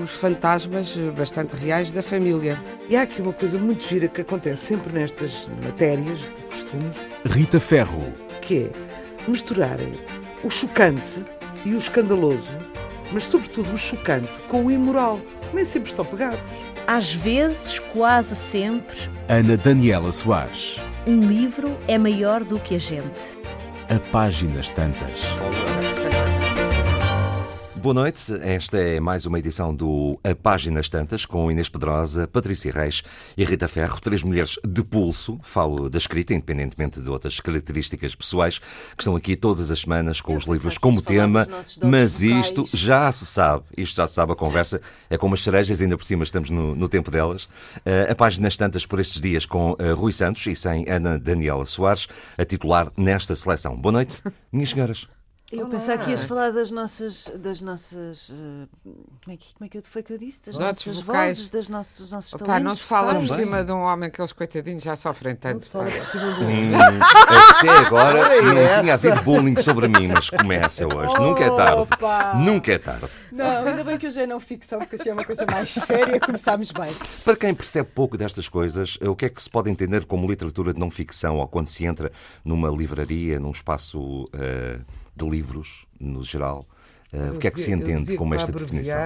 os fantasmas bastante reais da família. E há aqui uma coisa muito gira que acontece sempre nestas matérias de costumes. Rita Ferro. Que é misturarem o chocante e o escandaloso, mas sobretudo o chocante com o imoral. Nem sempre estão pegados. Às vezes, quase sempre. Ana Daniela Soares. Um livro é maior do que a gente. A páginas tantas. Boa noite, esta é mais uma edição do A Páginas Tantas com Inês Pedrosa, Patrícia Reis e Rita Ferro, três mulheres de pulso, falo da escrita, independentemente de outras características pessoais, que estão aqui todas as semanas com os livros como tema, mas isto já se sabe, isto já se sabe, a conversa é com umas cerejas, ainda por cima estamos no, no tempo delas. Uh, a Páginas Tantas por estes dias com uh, Rui Santos e sem Ana Daniela Soares, a titular nesta seleção. Boa noite, minhas senhoras. Eu pensava que ias falar das nossas. Das nossas uh, como, é que, como é que foi que eu disse? Das Notes nossas vocais. vozes, das nossas, dos nossos Opa, talentos. não se fala por cima de um homem que eles coitadinhos já sofrem tanto. Hum, até agora não tinha havido bullying sobre mim, mas começa hoje. Nunca é tarde. Opa! Nunca é tarde. Não, ainda bem que hoje é não ficção, porque assim é uma coisa mais séria, começámos bem. Para quem percebe pouco destas coisas, o que é que se pode entender como literatura de não ficção ou quando se entra numa livraria, num espaço eh, de livros, no geral? Eh, o que é que se entende como esta para definição?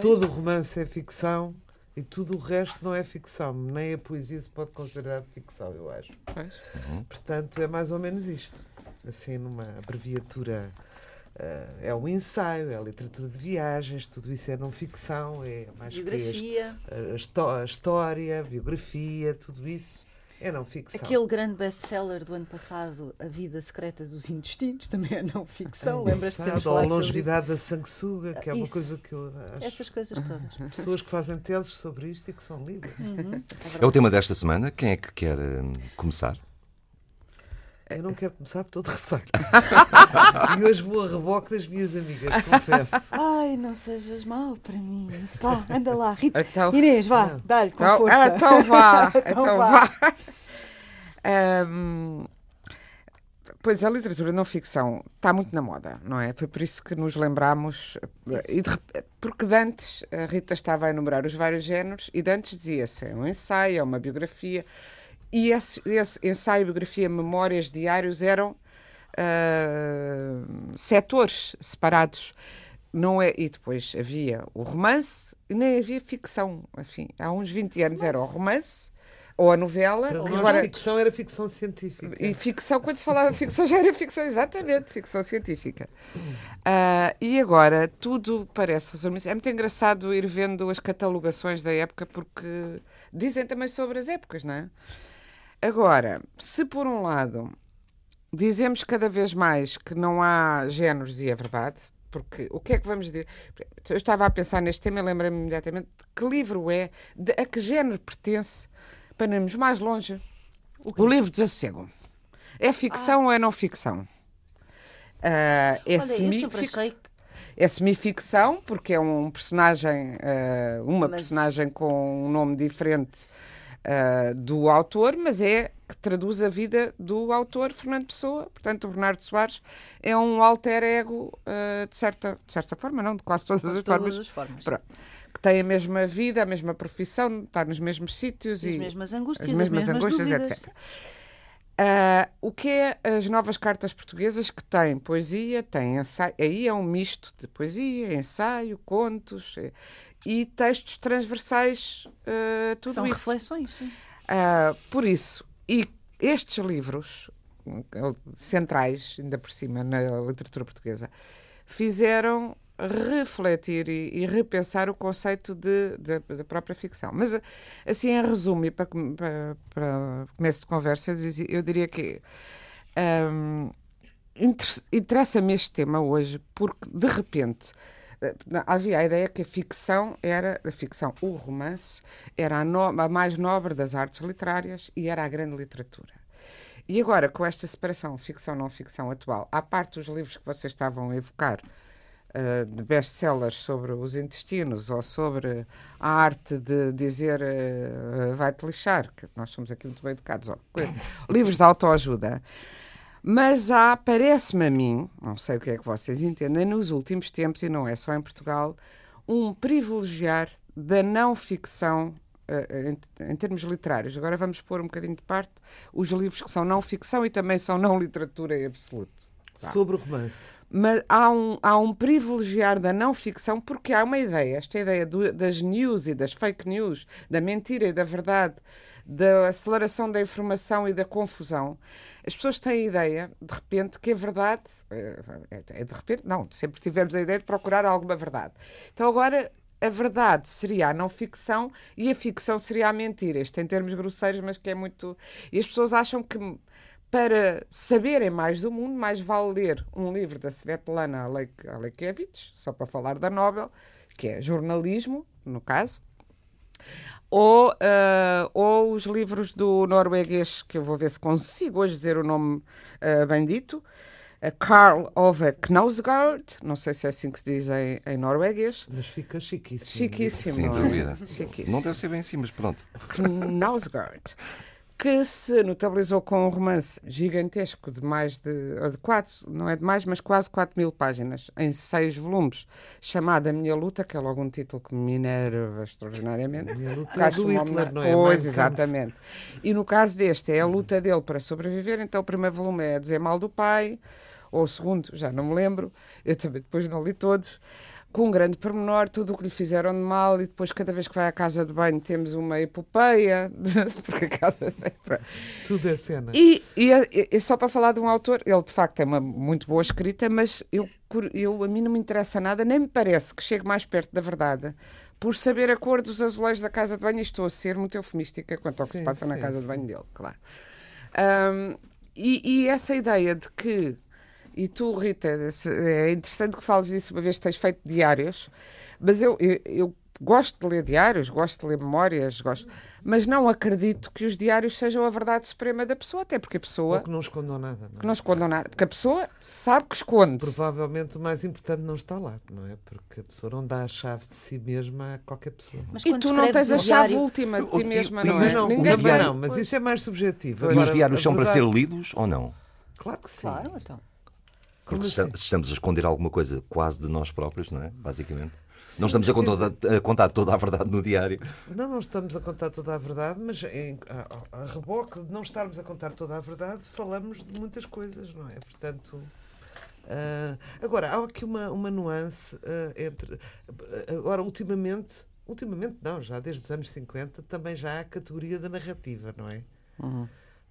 Todo romance é ficção e tudo o resto não é ficção. Nem a poesia se pode considerar de ficção, eu acho. Pois. Portanto, é mais ou menos isto. Assim, numa abreviatura. eh, é um ensaio, é a literatura de viagens, tudo isso é não ficção, é mais que este, Biografia. a, histó- a história, a biografia, tudo isso é não ficção. Aquele grande best-seller do ano passado, A Vida Secreta dos Intestinos, também é não ficção. Lembras-te de Ou a longevidade da sanguessuga, que é uma Isso. coisa que eu acho. Essas coisas todas. Pessoas que fazem teses sobre isto e que são lidas. Uhum. É o tema desta semana. Quem é que quer eh, começar? Eu não quero começar por todo receio. e hoje vou a reboque das minhas amigas, confesso. Ai, não sejas mau para mim. Pá, anda lá, Rita. Então, Inês, vá, Não. dá-lhe com então, força. ah, então vá, Então então vá. vá. Ahm, pois a literatura não ficção está muito na moda, não é? Foi por isso que nos lembramos, e de porque de antes a Rita estava a enumerar os vários géneros e de antes dizia-se é um ensaio, é uma biografia, e esse, esse ensaio, biografia, memórias, diários eram ah, setores separados. Não é, e depois havia o romance e nem havia ficção. Enfim, há uns 20 anos era o romance ou a novela. Para nós, agora, ficção era ficção científica. e ficção, quando se falava ficção, já era ficção, exatamente, ficção científica. Ah, e agora tudo parece resumir-se. É muito engraçado ir vendo as catalogações da época, porque dizem também sobre as épocas, não é? Agora, se por um lado dizemos cada vez mais que não há géneros, e é verdade, porque o que é que vamos dizer? Eu estava a pensar neste tema e lembrei-me imediatamente de que livro é, de, a que género pertence, para irmos mais longe. O, livro de Desassossego. É ficção ou é não ficção? Ah, é semi-ficção. É semi-ficção, porque é um personagem, ah, uma Mas- personagem com um nome diferente ah, do autor, mas é que traduz a vida do autor, Fernando Pessoa. Portanto, o Bernardo Soares é um alter ego, ah, de, certa, de certa forma, não, de quase todas de as todas formas. as formas. Pronto. Que tem a mesma vida, a mesma profissão, está nos mesmos sítios E as mesmas angústias, as as mesmas mesmas angústias, dúvidas. etc. Ah, o que é as novas cartas portuguesas que têm poesia, têm ensaio, aí é um misto de poesia, ensaio, contos e textos transversais, ah, tudo São isso. reflexões, sim. Ah, por isso, e estes livros eh, centrais, ainda por cima, na literatura portuguesa, fizeram refletir e, e repensar o conceito da própria ficção. Mas, assim, em resumo, e para, para, para começo de conversa, eu dizia- eu diria que inter- interessa-me este tema hoje porque, de repente, havia a ideia que a ficção era, a ficção, o romance, era a, no- a mais nobre das artes literárias e era a grande literatura. E agora, com esta separação ficção-não-ficção atual, à parte dos livros que vocês estavam a evocar, uh, de best-sellers sobre os intestinos ou sobre a arte de dizer uh, vai-te lixar, que nós somos aqui muito bem educados, livros de autoajuda. Mas há, parece-me a mim, não sei o que é que vocês entendem, nos últimos tempos, e não é só em Portugal, um privilegiar da não ficção Uh, em, em, termos literários. Agora vamos pôr um bocadinho de parte os livros que são não ficção e também são não literatura em absoluto. Sobre o romance. Mas há um, há um privilegiar da não ficção porque há uma ideia, esta ideia do, das news e das fake news, da mentira e da verdade, da aceleração da informação e da confusão. As pessoas têm a ideia, de repente, que a verdade. É, é de repente, não, sempre tivemos a ideia de procurar alguma verdade. Então agora a verdade seria a não ficção e a ficção seria a mentira. Isto em termos grosseiros, mas que é muito. E as pessoas acham que para saberem mais do mundo, mais vale ler um livro da Svetlana Alexievich, só para falar da Nobel, que é jornalismo, no caso, ou, uh, ou os livros do norueguês, que eu vou ver se consigo hoje dizer o nome uh, bem dito, Karl Ove Knausgaard, não sei se é assim que se diz em, em norueguês. Mas fica chiquíssimo. Chiquíssimo. Sem dúvida. Não deve ser bem assim, mas pronto. Knausgaard que se notabilizou com um romance gigantesco de mais de, de quatro, não é de mais, mas quase 4 mil páginas, em seis volumes, chamado A Minha Luta, que é logo um título que me enerva extraordinariamente. A minha luta é do Hitler, não é? Pois, exatamente. E no caso deste, é a luta dele para sobreviver, então o primeiro volume é dizer mal do pai, ou o segundo, já não me lembro, eu também depois não li todos, com um grande pormenor, tudo o que lhe fizeram de mal, e depois, cada vez que vai à casa de banho, temos uma epopeia. porque a casa Tudo é cena. E, e, e, só para falar de um autor, ele de facto é uma muito boa escrita, mas eu, eu, a mim não me interessa nada, nem me parece que chegue mais perto da verdade por saber a cor dos azulejos da casa de banho, estou a ser muito eufemística quanto ao que sim, se passa sim, na casa sim. de banho dele, claro. Um, e, e, essa ideia de que e tu, Rita, é interessante que fales disso uma vez que tens feito diários, mas eu, eu, eu gosto de ler diários, gosto de ler memórias, gosto, mas não acredito que os diários sejam a verdade suprema da pessoa, até porque a pessoa. Ou que não escondam nada. Não é? Que não escondam nada. Porque a pessoa sabe que esconde. Provavelmente o mais importante não está lá, não é? Porque a pessoa não dá a chave de si mesma a qualquer pessoa. Mas e tu não tens a chave diário... última de ti mesma, não é? Não, Ninguém não, mas isso é mais subjetivo. E os diários são verdade... para ser lidos ou não? Claro que sim. Claro, então. Porque assim? estamos a esconder alguma coisa quase de nós próprios, não é? Basicamente. Sim, não estamos a contar, a contar, toda a verdade no diário. Não, não estamos a contar toda a verdade, mas em, a, a, reboque de não estarmos a contar toda a verdade, falamos de muitas coisas, não é? Portanto. Uh, agora, há aqui uma, uma nuance uh, entre. Agora, ultimamente, ultimamente não, já desde os anos 50, também já há a categoria da narrativa, não é? Uhum.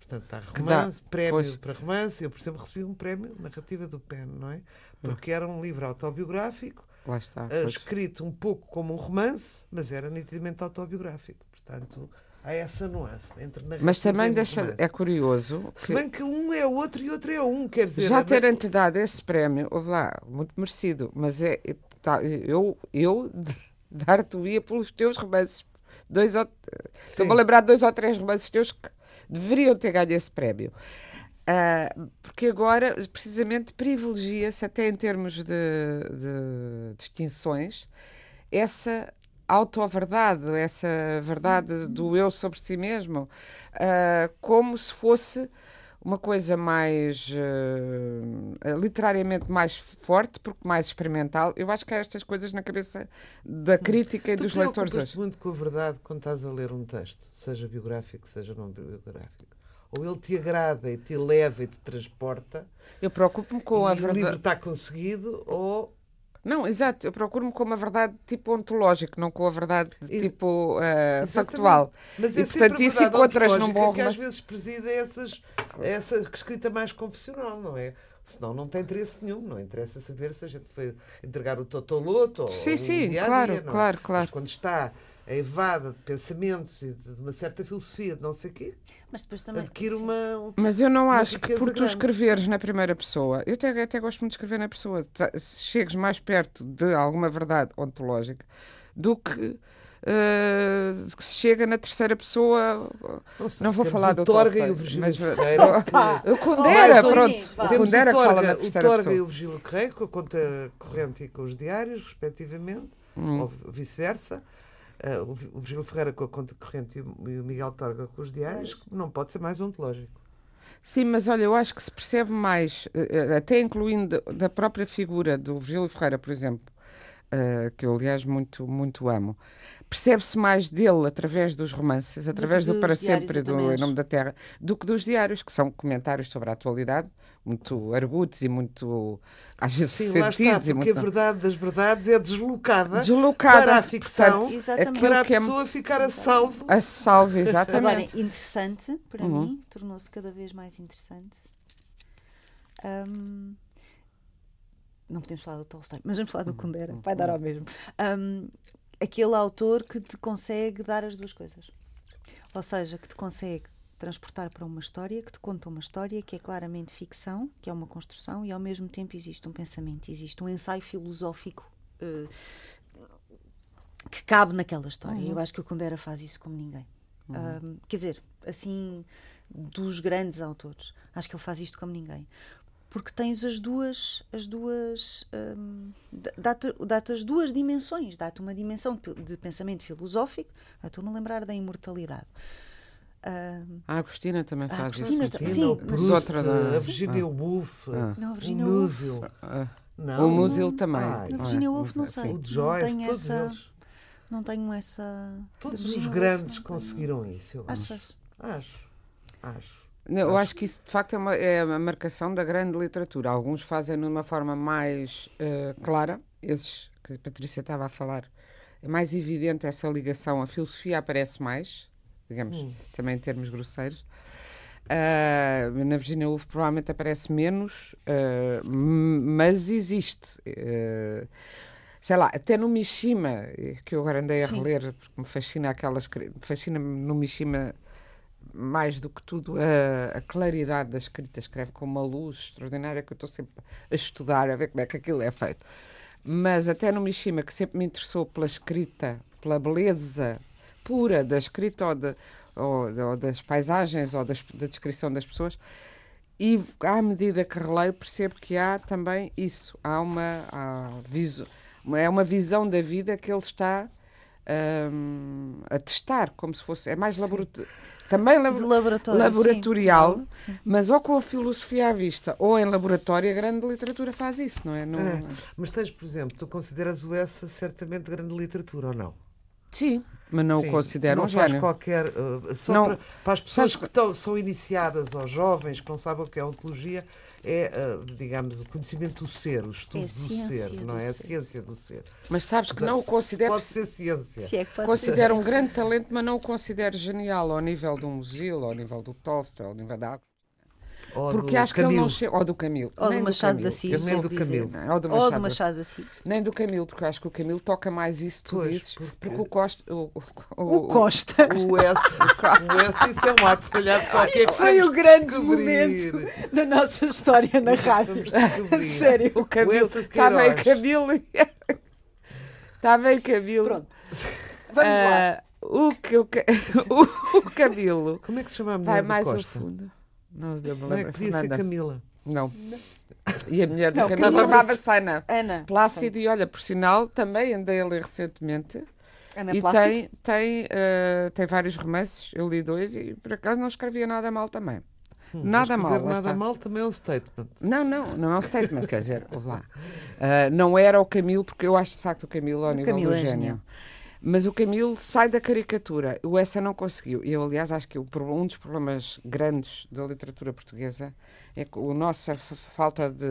Portanto, há romance, dá, prémio pois. para romance. Eu, por exemplo, recebi um prémio narrativa do PEN, não é? Porque era um livro autobiográfico, está, uh, escrito um pouco como um romance, mas era nitidamente autobiográfico. Portanto, há essa nuance entre narrativa Mas também e deixa, é curioso. Se que bem que um é outro e outro é um, quer dizer. Já terem-te dado esse prémio, houve lá, muito merecido, mas é. Tá, eu eu dar-te-ia pelos teus romances. Dois Estou-me a lembrar de dois ou três romances teus que deveriam ter ganho esse prémio. Uh, porque agora, precisamente, privilegia-se, até em termos de, de distinções, essa auto-verdade, essa verdade do eu sobre si mesmo, uh, como se fosse uma coisa mais uh, literariamente mais forte, porque mais experimental. Eu acho que há estas coisas na cabeça da crítica e tu dos leitores hoje. muito com a verdade quando estás a ler um texto, seja biográfico, seja não biográfico. Ou ele te agrada e te leva e te transporta. Eu preocupo-me com a verdade. O livro está conseguido, ou não, exato. Eu procuro-me com uma verdade tipo ontológica, não com a verdade tipo uh, factual. Mas é e, portanto, isso encontras num bom que às vezes presida essas, essa escrita mais confessional, não é? Senão não tem interesse nenhum, não interessa saber se a gente foi entregar o Totoloto sim, ou sim, o dia claro, dia, não. É? claro, claro. Mas quando está a evada de pensamentos e de uma certa filosofia de não sei o quê, mas depois também adquire uma. Mas eu não acho que por tu escreveres na primeira pessoa, eu até, até gosto muito de escrever na pessoa, se chegues mais perto de alguma verdade ontológica do que eh, que se chega na terceira pessoa. Nossa, Não vou falar o do Torga e o Virgílio mas- Ferreira. que- Eu Condera, pronto. Inês. O Condera o que fala Torga, na o terceira Torga e pessoa. o Virgílio Correio, com a conta corrente e com os diários, respectivamente, Hum. ou vice-versa. Ah, o Vi- o Virgílio Ferreira com a conta corrente e o e o Miguel Torga com os diários, que não pode ser mais ontológico. Sim, mas olha, eu acho que se percebe mais, eh, eh, até incluindo da- própria figura do Virgílio Ferreira, por exemplo, eh, que eu aliás muito, muito amo, percebe-se mais dele através dos romances, através do dos Para Sempre do Em. Nome da Terra, do que dos diários, que são comentários sobre a atualidade, muito argutos e muito, às vezes, Sim, lá está, sentidos. e porque a muito... verdade das verdades é deslocada, Deslocada para a ficção, portanto, Exatamente. para a aquilo que é pessoa ficar a salvo. a salve, Agora, exatamente. interessante, para Uhum. mim, tornou-se cada vez mais interessante. Ahm, não podemos falar do Tolstói, mas vamos falar do Kundera, vai dar ao mesmo. Ahm, aquele autor que te consegue dar as duas coisas. Ou seja, que te consegue transportar para uma história, que te conta uma história que é claramente ficção, que é uma construção, e ao mesmo tempo existe um pensamento, existe um ensaio filosófico eh, que cabe naquela história. Eu acho que o Kundera faz isso como ninguém. Ahm, quer dizer, assim, dos grandes autores, acho que ele faz isto como ninguém. Porque tens as duas, as duas, dá- dá-te dá-te as duas dimensões, dá-te uma dimensão de pensamento filosófico, ah, estou-me a lembrar da imortalidade. Ahm, A Agostina também A faz Agostina isso. Cristina, sim, Proust, Outra da- a Virginia Woolf, Ah. Não, a o Woolf. Musil. Ah, Não, o Musil também. Ai, A? Virginia Woolf, não sei. o de Joyce, não tenho todos essa, eles. não tenho essa. Todos os grandes Woolf, tenho. conseguiram isso, eu acho. Achas? Acho. Acho. Não, Eu acho que isso de facto é uma, é uma marcação da grande literatura. Alguns fazem de uma forma mais eh, clara, esses que a Patrícia estava a falar. É mais evidente essa ligação. A filosofia aparece mais, digamos, Hum. também em termos grosseiros. Ah, na Virginia Woolf provavelmente aparece menos, m- mas existe. Eh, sei lá, até no Mishima, que eu agora andei a Sim. reler, porque me fascina aquelas. Fascina-me no Mishima mais do que tudo a, a claridade da escrita. Escreve com uma luz extraordinária que eu estou sempre a estudar, a ver como é que aquilo é feito. Mas até no Mishima, que sempre me interessou pela escrita, pela beleza pura da escrita ou, de- ou- ou das paisagens ou das- da descrição das pessoas, e à medida que releio percebo que há também isso. Há uma, há é uma visão da vida que ele está hum, a testar, como se fosse. É mais laboratório. Também laboratório. laboratorial, Sim. mas ou com a filosofia à vista ou em laboratório, a grande literatura faz isso, não é? Não- É. Mas tens, por exemplo, tu consideras o Essa certamente grande literatura ou não? Sim, mas não Sim. o considero não um faz gênio. qualquer. uh, só Não. para, para as pessoas Sabes que estão, são iniciadas, ou jovens que não sabem o que é ontologia, é, uh, digamos, o conhecimento do ser, o estudo É a do ser, do não é? A ser. ciência do ser. Mas sabes que não o considero. Pode ser ciência. Se é pode Considero um grande talento, mas não o considero genial ao nível do Musil, ao nível do Tolstói, ao nível da Água. Ou Porque do acho que ele não Camilo. chega. Ou do Camilo. Ou nem do Machado Camilo. da Silva. Nem do dizer. Camilo. Não, ou do Ou Machado, do da Machado da Silva. Nem do Camilo, porque eu acho que o Camilo toca mais isso, tu Pois, dizes. porque- Porque o Costa. O, O Costa. O S, o S, isso é um ato falhado qualquer Isto foi o grande descobrir. momento da nossa história na rádio. Sério. O Camilo. Estava em Queiroz. Camilo. Estava em Camilo. Pronto. Vamos lá. Ah, O, que, o, o, o Camilo Como é que se chama a mulher vai do mais ao fundo. Não, se lembro, Não é que devia ser. Camila? Não. E a mulher do Não, Camilo Camila chamava-se Ana. Ana. Plácido, e olha, por sinal, também andei a ler recentemente. Ana e Plácido. tem, tem, eh, tem vários romances, eu li dois e por acaso não escrevia nada mal também. nada mal. Nada está. mal também é um statement. Não, não, não é um statement, quer dizer, lá. Ah, não era o Camilo, porque eu acho de facto o Camilo ao nível Camilo do é gênio. genial. Mas o Camilo sai da caricatura. O Essa não conseguiu. Eu, aliás, acho que o um dos problemas grandes da literatura portuguesa é que a nossa falta de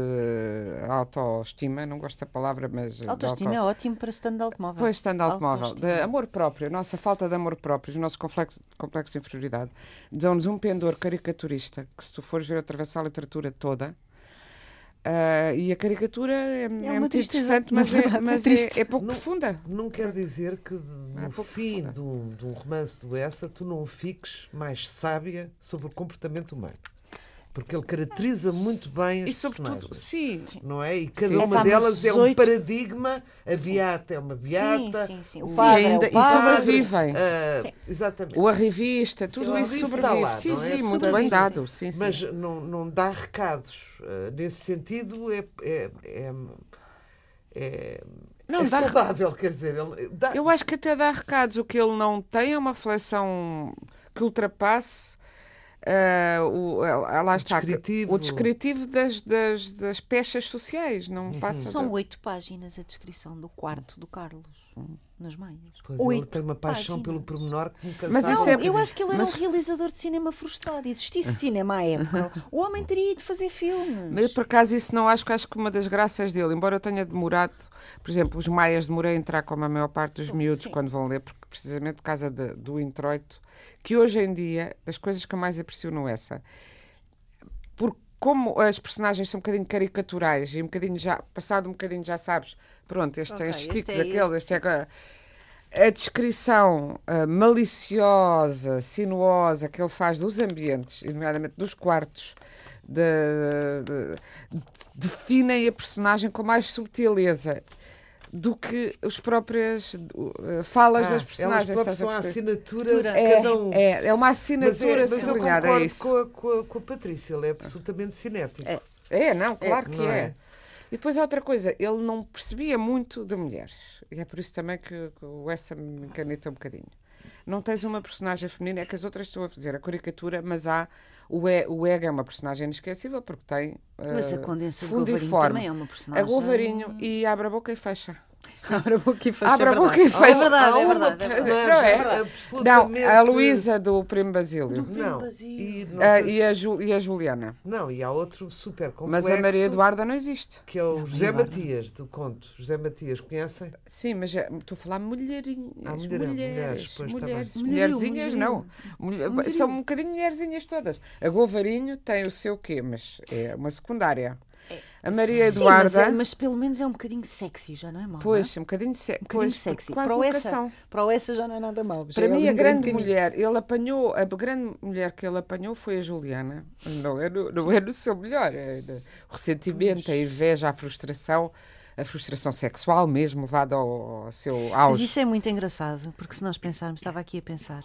autoestima, não gosto da palavra, mas. de Autoestima auto- é ótimo para stand automóvel. Pois, stand automóvel. De amor próprio, a nossa falta de amor próprio, o nosso complexo, complexo de inferioridade, dão-nos um pendor caricaturista que, se tu fores ver atravessar a literatura toda, ah, e a caricatura é, é uma muito tristeza, interessante, mas, é, é mas é, é pouco Não- profunda. Não quer dizer que É no fim de um, de um romance do Essa tu não fiques mais sábia sobre o comportamento humano. Porque ele caracteriza muito bem as E sobretudo, sim. Não é? E cada Sim. uma delas é um paradigma. A beata é uma beata. Sim, sim, sim. O padre ainda- é e o padre. sobrevivem. Ah, exatamente. O arrivista, tudo Sim, isso sobrevive. lá, sim, é? sim, muito bem dado. Sim. Mas não, não dá recados. Ah, nesse sentido, é, é, é, é, Não, é dá- saudável, quer dizer. Dá, Eu acho que até dá recados. O que ele não tem é uma reflexão que ultrapasse eh, o, eh, lá está, descritivo. o descritivo das, das, das peças sociais. Não passa. São da- oito páginas a descrição do quarto do Carlos nas meias. Pois ele tem uma paixão páginas. pelo pormenor que nunca Mas sabe. isso Não, é- eu acho que ele era Mas- um realizador de cinema frustrado. Existisse cinema à época, o homem teria ido fazer filmes. Mas por acaso isso não acho que acho que uma das graças dele, embora eu tenha demorado, por exemplo, os Maias demorei a entrar como a maior parte dos miúdos sim. quando vão ler, porque precisamente por causa de- do introito, que hoje em dia, das coisas que eu mais aprecio no essa, porque como as personagens são um bocadinho caricaturais e um bocadinho já, passado um bocadinho já sabes, pronto, este tem Ok, estes este ticos, é aquele, este, este é... A descrição ah, maliciosa, sinuosa que ele faz dos ambientes, nomeadamente dos quartos, de- de- definem a personagem com mais subtileza do que as próprias uh, falas Ah, das elas personagens. próprias estás são a assinatura de É, cada um. é, é uma Mas, assinatura é, mas eu concordo é isso. com a, com, a, com a Patrícia, ele é absolutamente cinético. É. É, não, claro que não é. é? E depois há outra coisa, ele não percebia muito de mulheres. E é por isso também que, que o essa me caneta um bocadinho. Não tens uma personagem feminina, é que as outras estão a fazer a caricatura, mas há. O, e, o Ega é uma personagem inesquecível porque tem. Mas a eh, e Govarinho também é uma personagem. A Golvarinho e abre a boca e fecha. Abre a boca e Abre a boca e É fecha. é uma verdade. É verdade. personagem Não é? Não, a Luísa do Primo Basílio. Não, Basílio. e, Ah, e, a Ju- e a Juliana. não, e há outro super Mas complexo, a Maria Eduarda não existe. que é o Não, José. Matias, do conto. José Matias, conhecem? Sim, mas é- estou a falar mulherinhas. Ah, mulherão, mulheres, mulheres. pois, tá mulheres. Mulherzinhas, não. Mulher- São um bocadinho mulherzinhas todas. A Golvarinho tem o seu quê? Mas é uma secundária. A Maria Sim, mas, Eduarda. é- mas pelo menos é um bocadinho sexy, já não é mau. Pois, não um bocadinho, se... é? um bocadinho pois, sexy. Para o essa, para o essa já não é nada já Para é mim, a grande mulher, ele apanhou, a grande mulher que ele apanhou foi a Juliana. Não é no, não é no seu melhor. É o ressentimento, a inveja, a frustração, a frustração sexual mesmo, levada ao, ao seu Mas auge. isso é muito engraçado, porque se nós pensarmos, estava aqui a pensar,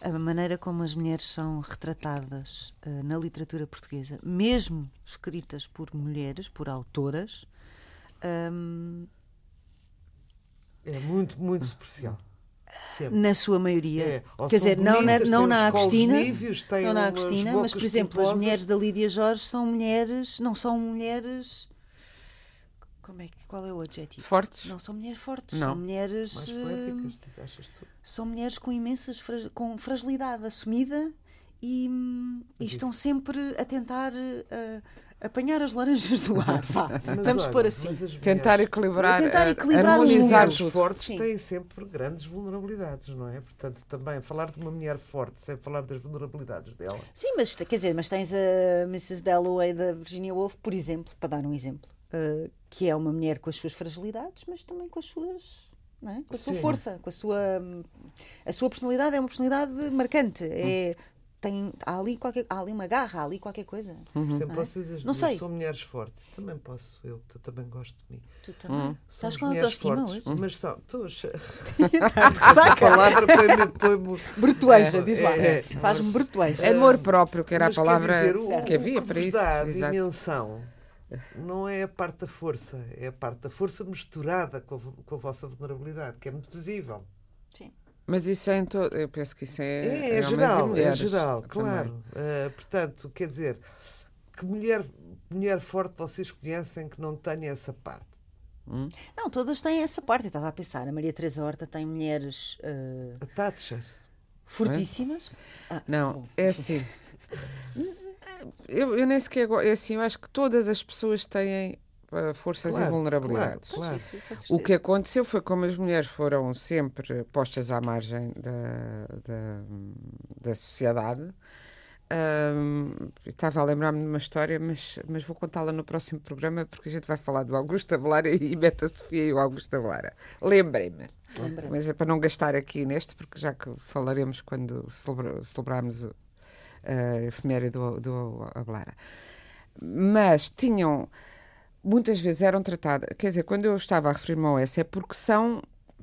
a maneira como as mulheres são retratadas eh, na literatura portuguesa, mesmo escritas por mulheres, por autoras, hum, É muito, muito superficial. Sempre. na sua maioria. É, Quer dizer, não na, bonitas, não na uns colos Agostina, níveos, não na Agostina, mas por exemplo, as mulheres da Lídia Jorge são mulheres, não são mulheres. Como é que qual é o adjetivo? Fortes? Não são mulheres fortes, Não. são mulheres Mais poéticas, achas tu? são mulheres com imensas fra- com fragilidade assumida e, hum, e estão sempre a tentar eh, apanhar as laranjas do ar. Vá, Mas vamos olha, pôr assim. as Tentar mulheres- equilibrar, Tentar eh, equilibrar os As mulheres fortes Sim. têm sempre grandes vulnerabilidades, não é? Portanto, também falar de uma mulher forte sem falar das vulnerabilidades dela. Sim, mas quer dizer, mas tens a Mrs. Dalloway da Virginia Woolf, por exemplo, para dar um exemplo, eh, que é uma mulher com as suas fragilidades, mas também com as suas. não é? Com a sua Sim. força, com a sua. A sua personalidade é uma personalidade marcante. É, tem, há, ali qualquer, há ali uma garra, há ali qualquer coisa. Sempre Não é? posso dizer, Não sei. são mulheres fortes. Também posso, eu, tu também gosto de mim. Tu também. São Estás as com mulheres autoestima fortes, hoje? Mas são. Tu, Estás de a palavra põe-me. põe Brutueja, É, diz lá. é, é. Faz-me brutueja. Amor próprio, que era a Mas palavra dizer, o- que havia para isso. dá a Exato. dimensão não é a parte da força, é a parte da força misturada com a, com a vossa vulnerabilidade, que é muito visível. Mas isso é em todo. Eu penso que isso é. É, é e geral, é mulheres geral, também. claro. Ah, portanto, quer dizer, que mulher, mulher forte vocês conhecem que não tenha essa parte? Não, todas têm essa parte. Eu estava a pensar, a Maria Teresa Horta tem mulheres eh, A Thatcher. fortíssimas. Ah, Não, bom. é assim. Eu, eu nem sequer. É assim, eu acho que todas as pessoas têm eh, forças e Claro, vulnerabilidades. claro, claro. O que aconteceu foi como as mulheres foram sempre postas à margem da, da, da sociedade. Ahm, estava a lembrar-me de uma história, mas, mas vou contá-la no próximo programa porque a gente vai falar do Augusto Avelara e mete a Sofia e o Augusto Avelara. Lembrei-me. Lembrei-me. Mas é para não gastar aqui neste, porque já que falaremos quando celebra- celebrarmos a efeméride do, do Ablara. Mas tinham, muitas vezes eram tratadas, quer dizer, quando eu estava a referir-me ao Essa é porque são,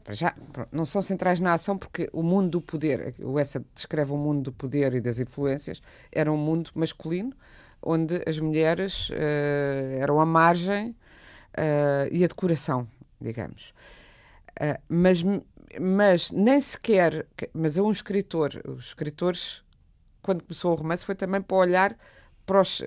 já, não são centrais na ação, porque o mundo do poder, o Essa descreve o mundo do poder e das influências, era um mundo masculino, onde as mulheres uh, eram a margem uh, e a decoração, digamos. Uh, mas, mas nem sequer, mas a um escritor, os escritores, quando começou o romance, foi também para olhar para, os,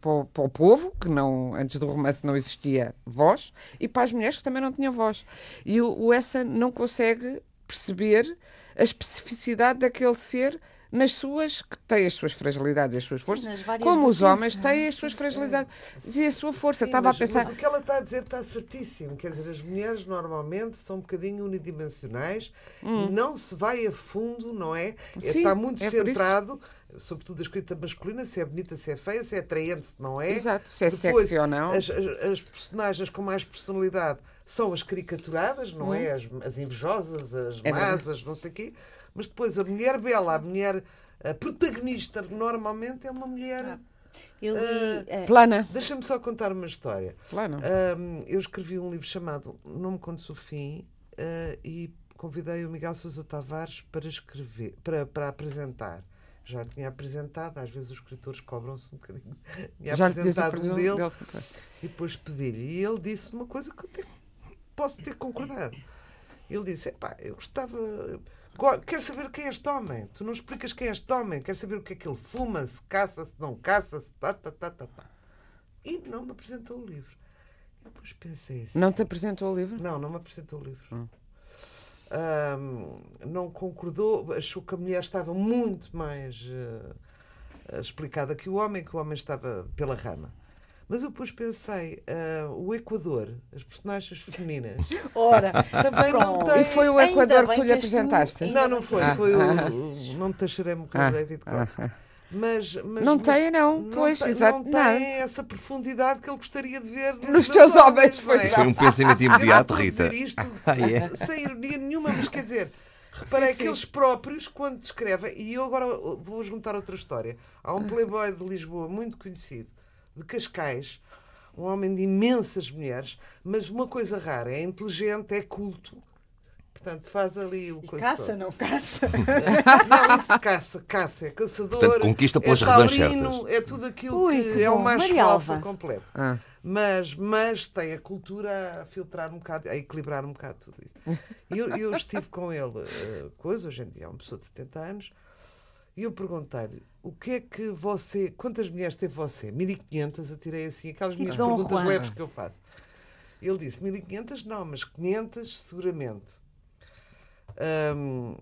para, o, para, o, povo, que não, antes do romance não existia voz, e para as mulheres que também não tinham voz. E o, o Essa não consegue perceber a especificidade daquele ser nas suas, que tem as suas fragilidades e as suas forças, Sim, como os homens têm é? as suas fragilidades é. e a sua força. Sim, Estava mas, a pensar. Mas o que ela está a dizer está certíssimo. Quer dizer, as mulheres normalmente são um bocadinho unidimensionais hum. e não se vai a fundo, não é? é Sim, está muito é centrado sobretudo a escrita masculina, se é bonita, se é feia, se é atraente, se não é. Exato, se é Depois, sexy ou não. As, as, as, personagens com mais personalidade são as caricaturadas, não hum. é? As, as invejosas, as é masas, não sei o quê. Mas depois a mulher bela, a mulher a protagonista normalmente é uma mulher. Ah. Eu li, uh, Plana. Deixa-me só contar uma história. Plana. Uh, eu escrevi um livro chamado Não Me Contes o Fim uh, e convidei o Miguel Sousa Tavares para escrever, para, para apresentar. Já tinha apresentado, às vezes os escritores cobram-se um bocadinho. Tinha Já apresentado um dele, dele e depois pedi-lhe. E ele disse uma coisa que eu tenho, posso ter concordado. Ele disse: pá, eu gostava Quero saber quem é este homem. Tu não explicas quem é este homem. Quero saber o que é que ele fuma, se caça, se não caça, se tá, tá, tá, tá, tá. E não me apresentou o livro. Eu depois pensei assim. Não te apresentou o livro? Não, não me apresentou o livro. Hum. Um, não concordou, achou que a mulher estava muito mais uh, explicada que o homem, que o homem estava pela rama. Mas eu depois pensei, uh, o Equador, as personagens femininas. Ora, também não tem. E foi o Equador que tu lhe apresentaste? Não, não foi. Ah, foi ah, o, Não te deixarei morrer, ah, David Costa. Ah, mas, mas, não tem, não. não pois, tem, exato. Não tem essa profundidade que ele gostaria de ver nos, nos teus homens. Foi, é? foi um pensamento imediato, Rita. Isto, ah, yeah. sem ironia nenhuma, mas quer dizer, reparei sim, que sim. eles próprios, quando descrevem, e eu agora vou juntar outra história. Há um playboy de Lisboa muito conhecido de Cascais, um homem de imensas mulheres, mas uma coisa rara, é inteligente, é culto. Portanto, faz ali o coisa Caça, todo. não caça? não, isso caça, caça, é caçador. Portanto, conquista pelas é razões certas. É tudo aquilo Ui, que, que é o mais alfa completo. Ah. Mas, mas tem a cultura a filtrar um bocado, a equilibrar um bocado tudo isso. E eu, eu estive com ele, uh, coisa, hoje em dia é uma pessoa de 70 anos, e eu perguntei-lhe o que é que você. Quantas mulheres teve você? 1500, atirei assim, aquelas minhas Dom perguntas Juan. leves que eu faço. Ele disse: 1500 não, mas 500 seguramente. Um,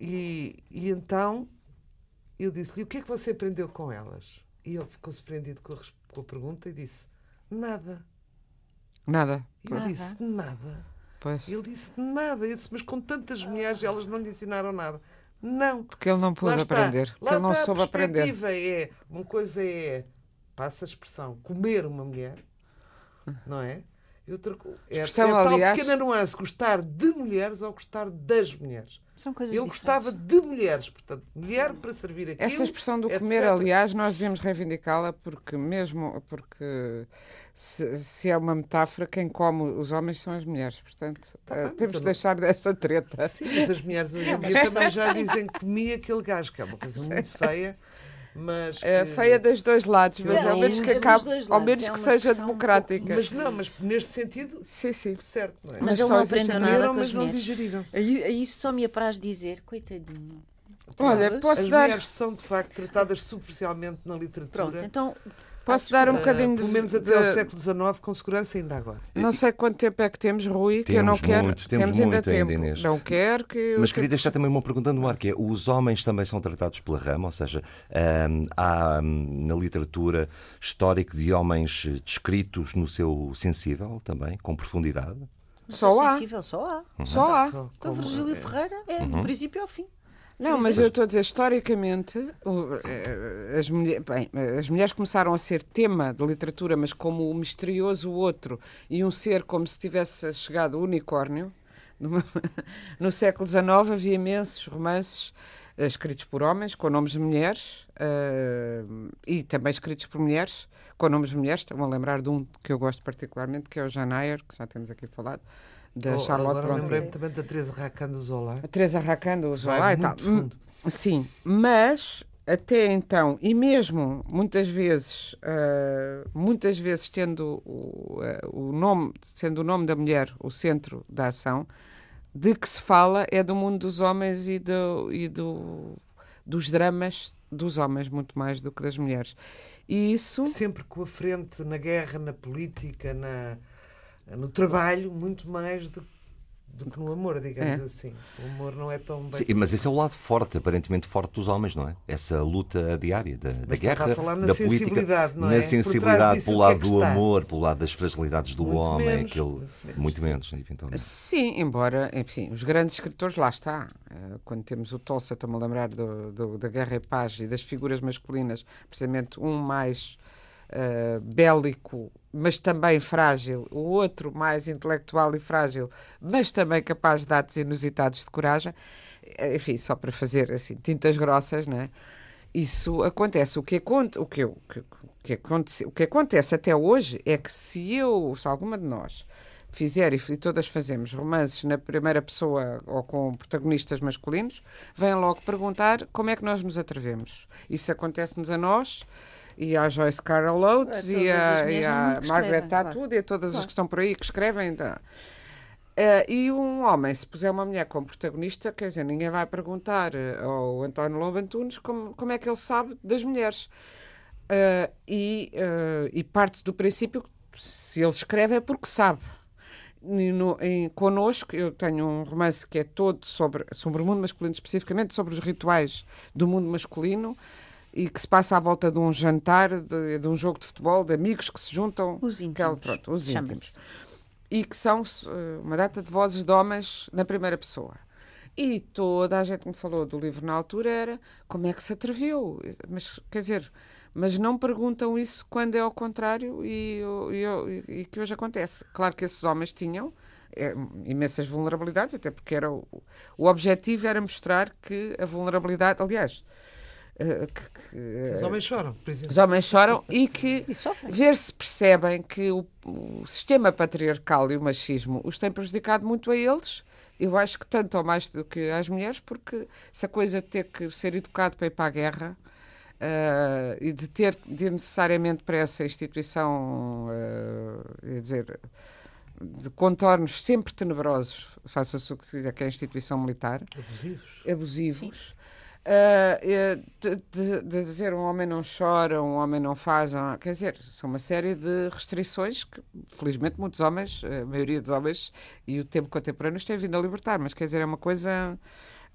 e, e então eu disse-lhe: o que é que você aprendeu com elas? E ele ficou surpreendido com a, com a pergunta e disse: nada. Nada. E eu disse: nada. Pois. Ele disse: nada. Eu disse: mas com tantas mulheres, elas não lhe ensinaram nada. Não. Porque ele não pôde aprender. Porque ele não soube aprender. A perspectiva é, uma coisa é, passa a expressão, comer uma mulher, não é? E outra é, é tal aliás... pequena nuance, gostar de mulheres ou gostar das mulheres. São coisas Ele diferentes. gostava de mulheres, portanto, mulher para servir aquilo. Essa expressão do comer, aliás, nós devemos reivindicá-la porque mesmo porque se, se, é uma metáfora, quem come os homens são as mulheres. Portanto, tá uh, temos de deixar dessa treta. Sim, mas as mulheres hoje em dia também já dizem que comi aquele gajo, que é uma coisa muito feia. Mas é feia dos dois lados, mas ao menos que acabe, ao menos é que seja democrática. Mas não, mas neste sentido, sim, sim. certo, não é? Mas, mas ele não aprendeu nada com mas não mulheres. digeriram. Isso só me apraz dizer, coitadinho. Olha, posso As dar... mulheres são de facto tratadas superficialmente na literatura. Pronto, então Posso dar um bocadinho de. Pelo menos até ao século XIX, com segurança, ainda agora. Não sei quanto tempo é que temos, Rui, que eu não quero. Muito, temos, temos ainda tempo. Inês. Não quero que. Mas queria deixar também uma pergunta no ar, que é: os homens também são tratados pela rama, ou seja, hum, há hum, na literatura histórico de homens descritos no seu sensível também, com profundidade? Só há. Sensível, só há. Uhum. Só há. Então, Virgílio Ferreira é uhum. do princípio ao fim. Não, mas eu estou a dizer, historicamente, eh, as, mulher, bem, as mulheres começaram a ser tema de literatura, mas como o misterioso outro e um ser como se tivesse chegado o unicórnio. No século XIX havia imensos romances eh, escritos por homens, com nomes de mulheres, uh, e também escritos por mulheres, com nomes de mulheres. Estou-me a lembrar de um que eu gosto particularmente, que é o Jan Ayer, que já temos aqui falado, da Oh, Charlotte agora Brontë. lembrei-me também da Teresa Racan do Zola. A Teresa Racando, Zola e tal. muito fundo. Hum, Sim, mas até então, e mesmo muitas vezes, ah, muitas vezes tendo o, ah, o nome, sendo o nome da mulher o centro da ação, de que se fala é do mundo dos homens e, do, e do, dos dramas dos homens, muito mais do que das mulheres. E isso. Sempre com a frente na guerra, na política, na, no trabalho, muito mais do, do que no amor, digamos É. assim. O amor não é tão bem. Sim, mas esse é o lado forte, aparentemente forte dos homens, não é? Essa luta diária da, da guerra, a falar na da política, sensibilidade, não é? na sensibilidade, pelo é lado que do amor, pelo lado das fragilidades do Muito homem, menos, aquele muito menos, muito sim. menos, eventualmente. Sim, embora, enfim, os grandes escritores, lá está. Eh, Quando temos o Tolstói, estou-me a lembrar do, do- da Guerra e Paz e das figuras masculinas, precisamente um mais eh, bélico, mas também frágil, o outro mais intelectual e frágil, mas também capaz de atos inusitados de coragem. Eh, Enfim, só para fazer assim, tintas grossas, não é? Isso acontece. O que, aconte, o, que, eu- que- que acontece, o que acontece até hoje é que se eu, se alguma de nós fizer, e todas fazemos, romances na primeira pessoa ou com protagonistas masculinos, vêm logo perguntar como é que nós nos atrevemos. Isso acontece-nos a nós e à Joyce Carol Oates A e as à, e à Margaret escrevem, claro. Atwood e a todas as Claro. que estão por aí que escrevem. tá. Eh, e um homem, se puser uma mulher como protagonista, quer dizer, ninguém vai perguntar eh, ao António Lobo Antunes como, como é que ele sabe das mulheres. Eh, e, eh, e parte do princípio que se ele escreve é porque sabe. No, em, connosco, eu tenho um romance que é todo sobre, sobre o mundo masculino, especificamente sobre os rituais do mundo masculino, e que se passa à volta de um jantar, de, de um jogo de futebol, de amigos que se juntam. Os íntimos. pronto, os íntimos e que são eh, uma data de vozes de homens na primeira pessoa. E toda a gente que me falou do livro na altura era como é que se atreveu? Mas, quer dizer, mas não perguntam isso quando é ao contrário e, e- e- que hoje acontece. Claro que esses homens tinham eh, imensas vulnerabilidades, até porque era o, o objetivo era mostrar que a vulnerabilidade, aliás, que- que, Os eh, homens choram, por exemplo. os homens choram e que E ver se percebem que o, o sistema patriarcal e o machismo os tem prejudicado muito a eles. Eu acho que tanto ou mais do que às mulheres, porque essa coisa de ter que ser educado para ir para a guerra ah, e de ter de ir necessariamente para essa instituição, uh, dizer, de contornos sempre tenebrosos, faça-se o que se quiser, que é a instituição militar, Abusivos. abusivos. Eh, de, de- de dizer um homem não chora, um homem não faz, ah, quer dizer, são uma série de restrições que, felizmente, muitos homens, a maioria dos homens e o tempo contemporâneo têm vindo a libertar, mas quer dizer, é uma coisa.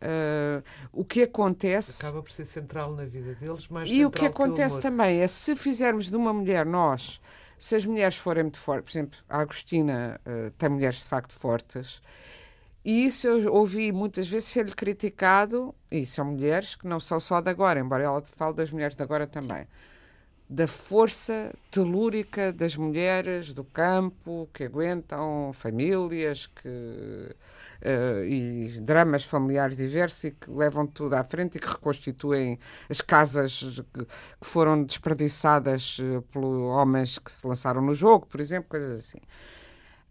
ah, o que acontece. Acaba por ser central na vida deles, mais E o que acontece amor. também é se fizermos de uma mulher nós, se as mulheres forem muito fortes, por exemplo, a Agostina eh, tem mulheres de facto fortes, e isso eu ouvi muitas vezes ser-lhe criticado, e são mulheres que não são só de agora, embora ela fale das mulheres de agora também, da força telúrica das mulheres do campo que aguentam famílias que, eh, e dramas familiares diversos e que levam tudo à frente e que reconstituem as casas que, foram desperdiçadas eh, pelos homens que se lançaram no jogo, por exemplo, coisas assim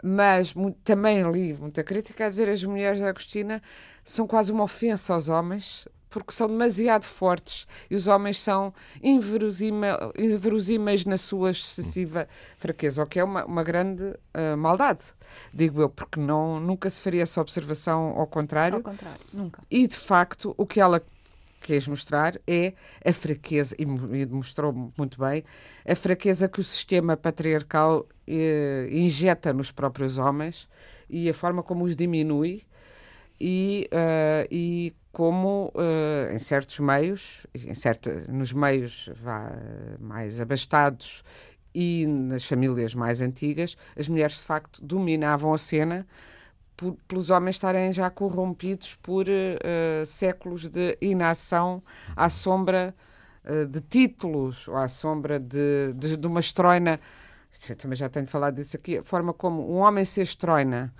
mas também li muita crítica a dizer as mulheres da Agostina são quase uma ofensa aos homens porque são demasiado fortes e os homens são inverosímeis na sua excessiva fraqueza, o que é uma, uma grande ah, maldade, digo eu, porque não, nunca se faria essa observação ao contrário. Ao contrário, nunca. E de facto, o que ela quis mostrar é a fraqueza, e mo- mostrou muito bem, a fraqueza que o sistema patriarcal eh, injeta nos próprios homens e a forma como os diminui e, eh, e como eh, em certos meios, em certa, nos meios vá, mais abastados e nas famílias mais antigas, as mulheres de facto dominavam a cena por- pelos homens estarem já corrompidos por eh, séculos de inação à sombra eh, de títulos ou à sombra de, de, de uma estroina. Eu também já tenho falado disso aqui. A forma como um homem ser estroina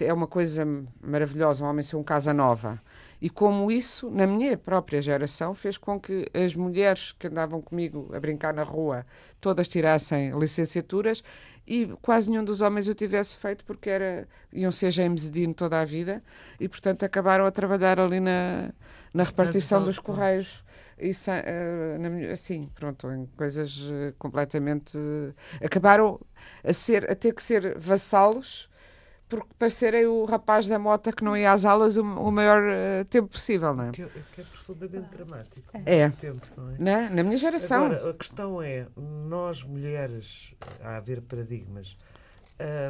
é uma coisa maravilhosa, um homem ser um Casanova. E como isso, na minha própria geração, fez com que as mulheres que andavam comigo a brincar na rua todas tirassem licenciaturas e quase nenhum dos homens o tivesse feito porque era, iam ser James Dean toda a vida e, portanto, acabaram a trabalhar ali na, na repartição dos correios. Isso, eh, assim, pronto, em coisas eh, completamente. acabaram a, ser, a ter que ser vassalos porque para serem o rapaz da mota que não ia às aulas o, o maior eh, tempo possível, não é? Que é, que é profundamente dramático. É. mesmo Tempo, não é? Na, na minha geração. Agora, a questão é, nós mulheres, a haver paradigmas,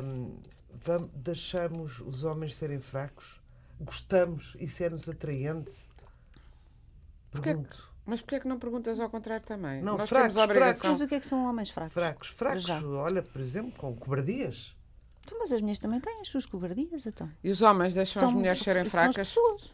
hum, vamos, deixamos os homens serem fracos? Gostamos? Isso é-nos atraente? Porquê Pergunto. Mas porquê é que não perguntas ao contrário também? Não, Nós fracos, obrigação. Mas o que é que são homens fracos? Fracos, fracos. Olha, por exemplo, com cobardias. Então, mas as mulheres também têm as suas cobardias, então. E os homens deixam as mulheres serem são fracas? pessoas.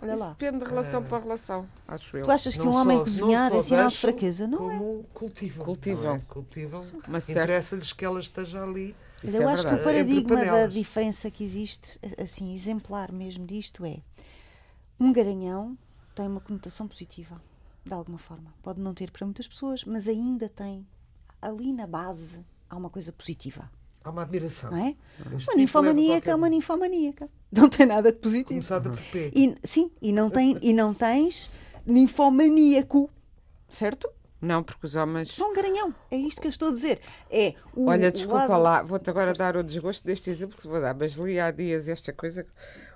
Olha Isso lá. depende de relação para relação, acho eu. Tu achas que Não um homem cozinhar é sinal de fraqueza? Não é. Como cultivam. Cultivam. é? Cultivam. Certa... Interessa-lhes que ela esteja ali. Isso eu é acho que verdade. o paradigma da diferença que existe, assim, exemplar mesmo disto é um garanhão tem uma conotação positiva, de alguma forma. Pode não ter para muitas pessoas, mas ainda tem ali na base há uma coisa positiva, Há uma admiração. não é? Este Uma tipo ninfomaníaca é uma ninfomaníaca. Não tem nada de positivo. Começada por P. E, sim, e não, tem, e não tens ninfomaníaco, certo? Não, porque os homens... Só um garanhão. É isto que eu estou a dizer. É o, Olha, o desculpa lado- lá, vou-te agora dar o desgosto deste exemplo que vou dar, mas li há dias esta coisa.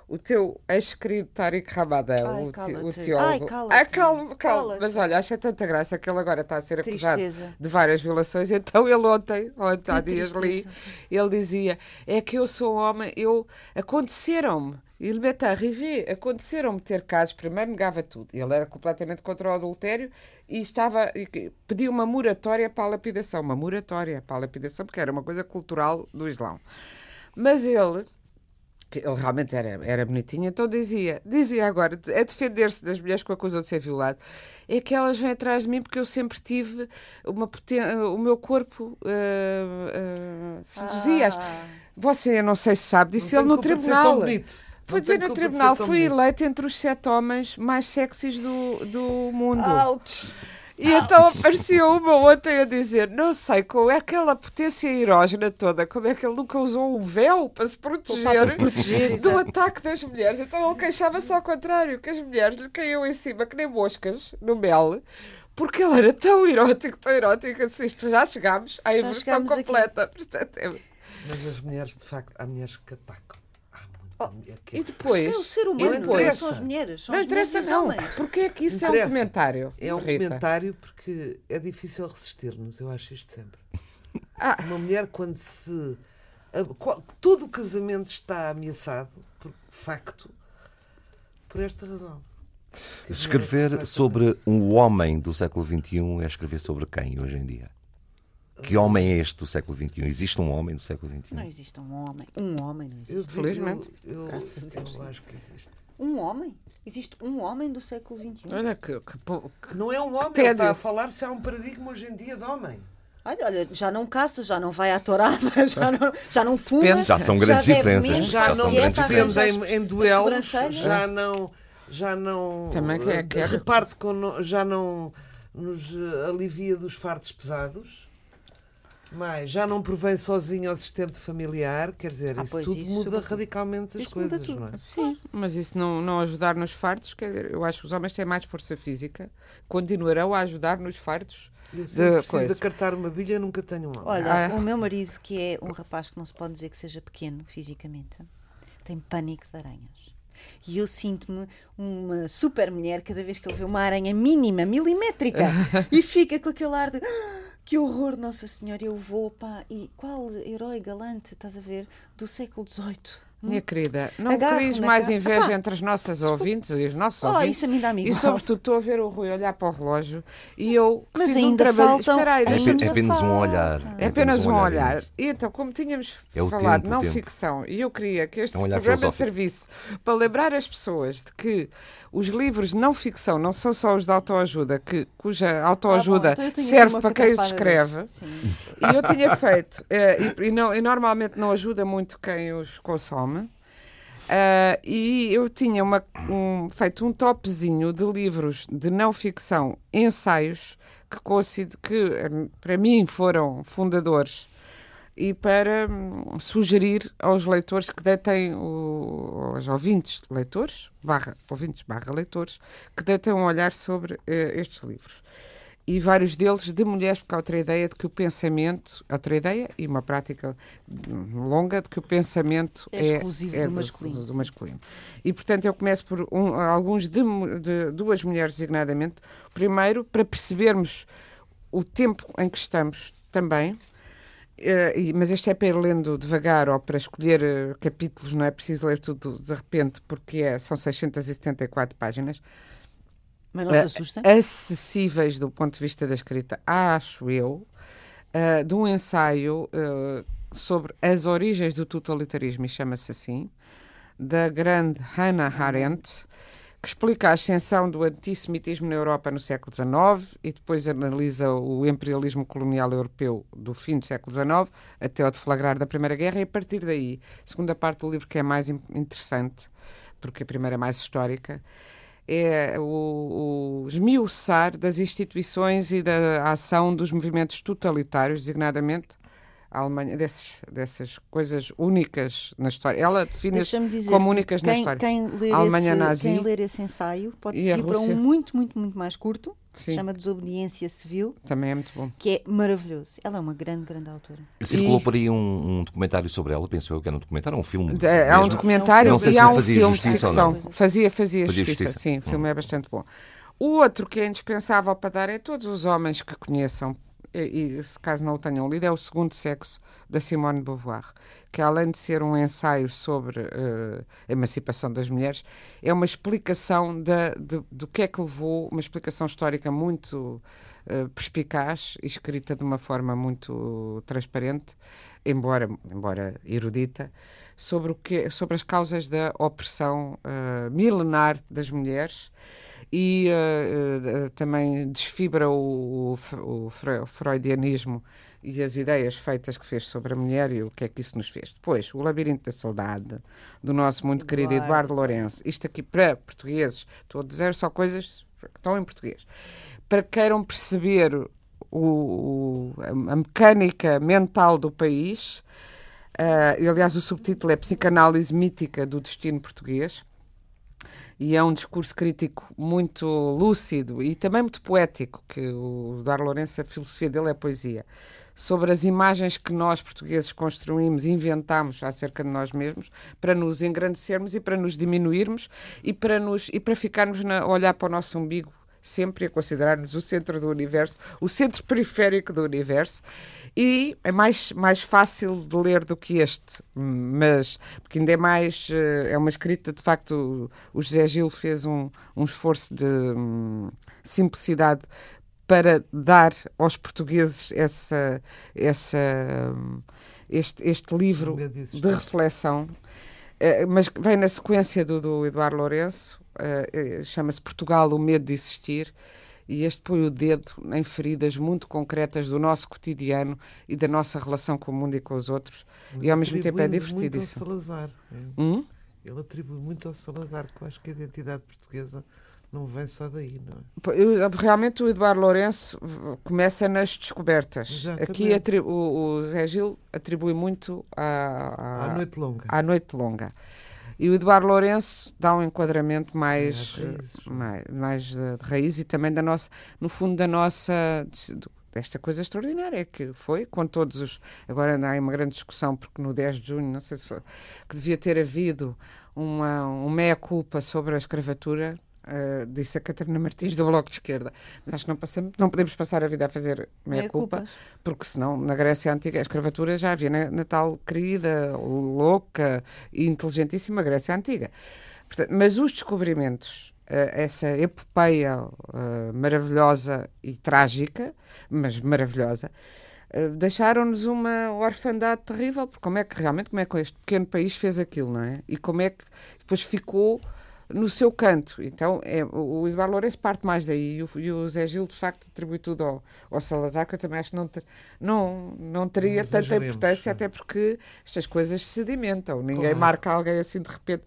O teu ex-querido Tariq Ramadã, Ai, o, te- o teólogo. Ai. Ah, calma, calma. Cala-te. Mas olha, acha tanta graça que ele agora está a ser acusado Tristeza. de várias violações. Então ele ontem, ontem há dias li, ele dizia: É que eu sou homem, eu aconteceram-me. Ele mete a rever, aconteceram-me ter casos, primeiro negava tudo. Ele era completamente contra o adultério e estava e pediu uma moratória para a lapidação, uma moratória para a lapidação, porque era uma coisa cultural do Islão. Mas ele, que ele realmente era, era bonitinho, então dizia, dizia agora, a defender-se das mulheres que o acusam de ser violado, é que elas vêm atrás de mim porque eu sempre tive uma o meu corpo ah, ah, seduzia-as. Ah. Você, eu não sei se sabe, disse ele no tribunal. Foi dizer no tribunal, fui eleito entre os sete homens mais sexys do, do mundo. Ouch! E então apareceu uma ontem a dizer: Não sei, com aquela potência erógena toda, como é que ele nunca usou um véu para se proteger, Para se proteger, do ataque das mulheres. Então ele queixava-se ao contrário, que as mulheres lhe caíam em cima que nem moscas no mel. Porque ele era tão erótico, tão erótico, assim, isto já chegámos à aqui. completa. Portanto, é- Mas as mulheres, de facto, há mulheres que atacam. Mulher que E depois, Isso é o ser humano, depois- são as mulheres. São não as mulheres interessa os não. homens. Porque é que isso é um Interessa. comentário? É um Rita? comentário porque é difícil resistir-nos, eu acho isto sempre. Ah. Uma mulher, quando se. todo o casamento está ameaçado, por de facto, por esta razão. Mulheres Escrever fazem- sobre um homem do século XXI é escrever sobre quem hoje em dia? Que homem é este do século XXI? Existe um homem do século XXI? Não existe um homem. Um homem não existe. Eu, Felizmente. Eu, eu, eu acho que existe. Um homem? Existe um homem do século XXI? Olha que, que, Que não é um homem, ele está a falar se há um paradigma hoje em dia de homem. Olha, olha, já não caça, já não vai à tourada, já não, já não fuma. Já são grandes bebe diferenças. Já Já são não defende em, em duelos, já não, já não Também que é- que é- reparte com, já não nos eh, alivia dos fardos pesados. Mas já não provém sozinho ao assistente familiar, quer dizer, Ah, isso tudo isso muda sobretudo. radicalmente as Isso muda coisas, tudo. não é? Sim, mas isso não, não ajudar nos fardos, quer dizer, eu acho que os homens têm mais força física, continuarão a ajudar nos fardos. Eu preciso coisa. acartar uma bilha, nunca tenho um homem. Olha, Ah. o meu marido, que é um rapaz que não se pode dizer que seja pequeno fisicamente, tem pânico de aranhas. E eu sinto-me uma super mulher cada vez que ele vê uma aranha mínima, milimétrica, e fica com aquele ar de "Ah, que horror, Nossa Senhora, eu vou, pá, e qual herói galante, estás a ver, do século XVIII? Minha querida, não Agarro cries na mais cara. inveja entre as nossas ouvintes e os nossos Oh, ouvintes. isso a mim dá-me E sobretudo estou a ver o Rui olhar para o relógio e eu Mas fiz um ainda trabalho. faltam- Espera aí, É, é apenas um olhar. É apenas um olhar. Inês. E então, como tínhamos É falado tempo, não ficção, e eu queria que este É um olhar programa filosófico. servisse para lembrar as pessoas de que os livros de não ficção não são só os de autoajuda, que, cuja autoajuda Ah, então serve para quem os escreve. E eu tinha feito, eh, e, e não- e normalmente não ajuda muito quem os consome. Ah, e eu tinha uma- um- feito um topzinho de livros de não ficção, ensaios, que, que hum, para mim foram fundadores e para hum, sugerir aos leitores que detêm, o- aos ouvintes leitores, barra, ouvintes barra leitores, que detêm um olhar sobre eh, estes livros. E vários deles de mulheres, porque há outra ideia de que o pensamento, outra ideia e uma prática hum, longa de que o pensamento É exclusivo do do- masculino, do masculino. E, portanto, eu começo por um- alguns de, de duas mulheres, designadamente. Primeiro, para percebermos o tempo em que estamos também, e- mas este é para ir lendo devagar ou para escolher eh, capítulos, não é preciso ler tudo de repente, porque é, são 674 páginas, Mas não se Eh, assustem. acessíveis do ponto de vista da escrita, acho eu, de um ensaio sobre as origens do totalitarismo, e chama-se assim, da grande Hannah Arendt, que explica a ascensão do antissemitismo na Europa no século XIX e depois analisa o imperialismo colonial europeu do fim do século XIX até ao deflagrar da Primeira Guerra. E a partir daí, segunda parte do livro que é mais in- interessante, porque a primeira é mais histórica, é o, o esmiuçar das instituições e da ação dos movimentos totalitários, designadamente a Alemanha, desses, dessas coisas únicas na história. Ela define Deixa-me dizer como únicas na quem, história. quem ler A Alemanha esse, nazi quem ler esse ensaio pode e seguir para um muito, muito, muito mais curto, que se Sim. chama Desobediência Civil, Também é muito bom. que é maravilhoso. Ela é uma grande, grande autora. Circulou E- por aí um, um documentário sobre ela, penso eu que era um documentário, um filme. É, há um documentário Não sei e se há um fazia filme de justiça ficção. Fazia, fazia, Fazia justiça. justiça. Sim, o filme Hum. é bastante bom. O outro que é indispensável para dar é todos os homens que conheçam, e, caso não o tenham lido, é O Segundo Sexo, da Simone de Beauvoir, que além de ser um ensaio sobre eh, a emancipação das mulheres, é uma explicação da, de- do que é que levou, uma explicação histórica muito eh, perspicaz escrita de uma forma muito transparente, embora, embora erudita, sobre, o que, sobre as causas da opressão eh, milenar das mulheres e eh, eh, também desfibra o, o o fre- o freudianismo e as ideias feitas que fez sobre a mulher e o que é que isso nos fez. Depois, O Labirinto da Saudade, do nosso muito querido Eduardo. Eduardo Lourenço. Isto aqui para portugueses, estou a dizer só coisas que estão em português. Para que queiram perceber o- a mecânica mental do país, e, aliás, o subtítulo é Psicanálise Mítica do Destino Português e é um discurso crítico muito lúcido e também muito poético, que o Eduardo Lourenço, a filosofia dele é poesia, sobre as imagens que nós portugueses construímos, inventamos acerca de nós mesmos, para nos engrandecermos e para nos diminuirmos e para, nos, e para ficarmos a olhar para o nosso umbigo sempre a considerar-nos o centro do universo, o centro periférico do universo. E é mais, mais fácil de ler do que este, mas porque ainda é mais. eh, É uma escrita, de facto, o José Gil fez um, um esforço de hum, simplicidade para dar aos portugueses essa, essa, hum, este, este livro de reflexão, eh, mas vem na sequência do, do Eduardo Lourenço, eh, chama-se Portugal, o medo de existir, e este põe o dedo em feridas muito concretas do nosso cotidiano e da nossa relação com o mundo e com os outros, e ao mesmo tempo é divertidíssimo. ao Salazar. é. Hum? Ele atribui muito ao Salazar, que eu acho que a identidade portuguesa não vem só daí, não é? Eu- Realmente o Eduardo Lourenço começa nas descobertas. Exatamente. Aqui atri- o, o Zé Gil atribui muito à, à- À noite longa. à noite longa. E o Eduardo Lourenço dá um enquadramento mais, mais, mais de, de raiz e também da nossa, no fundo da nossa desta coisa extraordinária que foi, com todos os. Agora há uma grande discussão, porque no 10 de junho, não sei se foi, que devia ter havido uma, um meia-culpa sobre a escravatura. Eh, disse a Catarina Martins do Bloco de Esquerda. Acho que não, passamos, não podemos passar a vida a fazer meia-culpa, porque senão na Grécia Antiga a escravatura já havia na, na tal querida, louca e inteligentíssima Grécia Antiga. Portanto, mas os descobrimentos, eh, essa epopeia eh, maravilhosa e trágica, mas maravilhosa, deixaram-nos uma orfandade terrível, porque como é que realmente, como é que este pequeno país fez aquilo, não é? E como é que depois ficou no seu canto. Então, é, o Eduardo Lourenço parte mais daí e o, e o Zé Gil, de facto, atribui tudo ao, ao Salazar, que eu também acho que não, ter, não, não teria Não tanta importância, até porque estas coisas se sedimentam. Ninguém Claro. marca alguém assim de repente.